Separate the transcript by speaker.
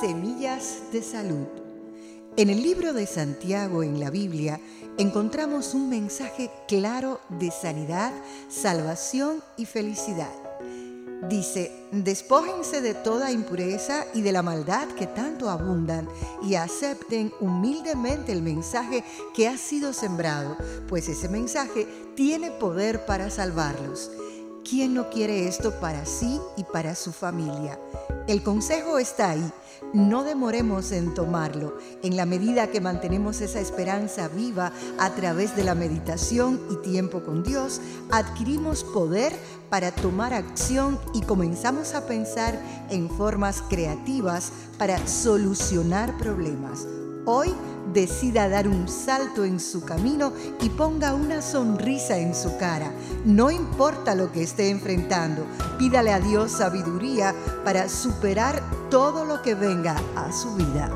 Speaker 1: Semillas de Salud. En el libro de Santiago en la Biblia encontramos un mensaje claro de sanidad, salvación y felicidad. Dice, despójense de toda impureza y de la maldad que tanto abundan y acepten humildemente el mensaje que ha sido sembrado, pues ese mensaje tiene poder para salvarlos. ¿Quién no quiere esto para sí y para su familia? El consejo está ahí. No demoremos en tomarlo. En la medida que mantenemos esa esperanza viva a través de la meditación y tiempo con Dios, adquirimos poder para tomar acción y comenzamos a pensar en formas creativas para solucionar problemas. Hoy decida dar un salto en su camino y ponga una sonrisa en su cara. No importa lo que esté enfrentando, pídale a Dios sabiduría para superar todo lo que venga a su vida.